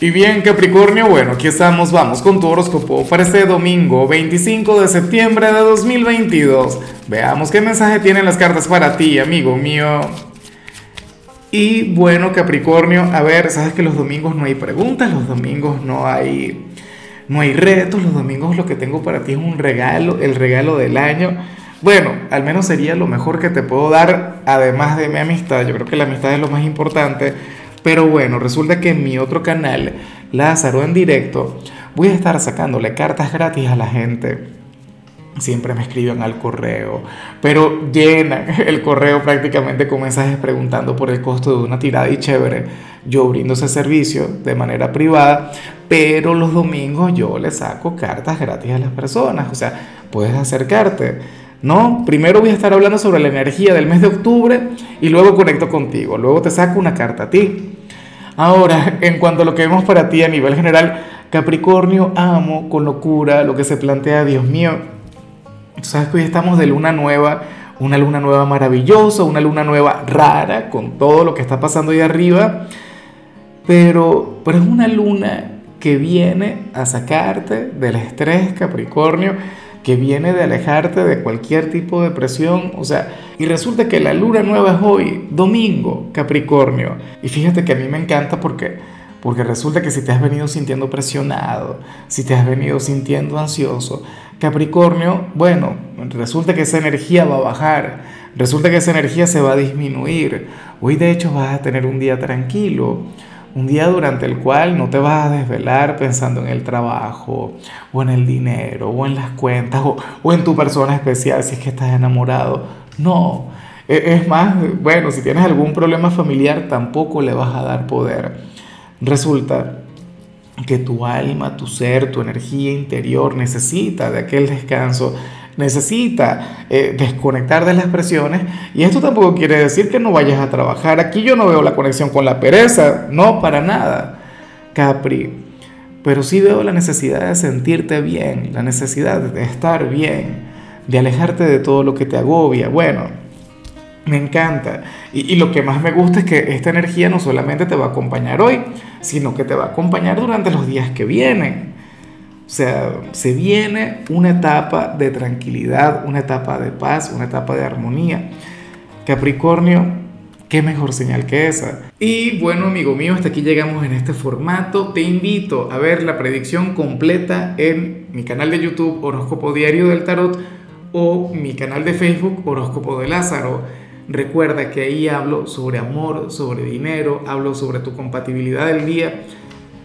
Y bien, Capricornio, bueno, aquí estamos, vamos con tu horóscopo para este domingo 25 de septiembre de 2022. Veamos qué mensaje tienen las cartas para ti, amigo mío. Y bueno, Capricornio, a ver, sabes que los domingos no hay preguntas, los domingos no hay no hay retos, los domingos lo que tengo para ti es un regalo, el regalo del año. Bueno, al menos sería lo mejor que te puedo dar, además de mi amistad. Yo creo que la amistad es lo más importante pero bueno, resulta que en mi otro canal, Lázaro en directo, voy a estar sacándole cartas gratis a la gente. Siempre me escriben al correo, pero llenan el correo prácticamente con mensajes preguntando por el costo de una tirada y chévere. Yo brindo ese servicio de manera privada, pero los domingos yo le saco cartas gratis a las personas. O sea, puedes acercarte. ¿No? Primero voy a estar hablando sobre la energía del mes de octubre y luego conecto contigo. Luego te saco una carta a ti. Ahora, en cuanto a lo que vemos para ti a nivel general, Capricornio, amo con locura lo que se plantea, Dios mío. Tú sabes que hoy estamos de luna nueva, una luna nueva maravillosa, una luna nueva rara, con todo lo que está pasando ahí arriba, pero, pero es una luna que viene a sacarte del estrés, Capricornio que viene de alejarte de cualquier tipo de presión, o sea, y resulta que la luna nueva es hoy, domingo, Capricornio. Y fíjate que a mí me encanta porque porque resulta que si te has venido sintiendo presionado, si te has venido sintiendo ansioso, Capricornio, bueno, resulta que esa energía va a bajar, resulta que esa energía se va a disminuir. Hoy de hecho vas a tener un día tranquilo un día durante el cual no te vas a desvelar pensando en el trabajo o en el dinero o en las cuentas o, en tu persona especial si es que estás enamorado. No, e, es más, bueno, si tienes algún problema familiar tampoco le vas a dar poder. Resulta que tu alma, tu ser, tu energía interior necesita de aquel descanso necesita eh, desconectar de las presiones y esto tampoco quiere decir que no vayas a trabajar. Aquí yo no veo la conexión con la pereza, no para nada, Capri, pero sí veo la necesidad de sentirte bien, la necesidad de estar bien, de alejarte de todo lo que te agobia. Bueno, me encanta. Y, y, lo que más me gusta es que esta energía no solamente te va a acompañar hoy, sino que te va a acompañar durante los días que vienen. O sea, se viene una etapa de tranquilidad, una etapa de paz, una etapa de armonía. Capricornio, qué mejor señal que esa. Y bueno, amigo mío, hasta aquí llegamos en este formato. Te invito a ver la predicción completa en mi canal de YouTube Horóscopo Diario del Tarot o mi canal de Facebook Horóscopo de Lázaro. Recuerda que ahí hablo sobre amor, sobre dinero, hablo sobre tu compatibilidad del día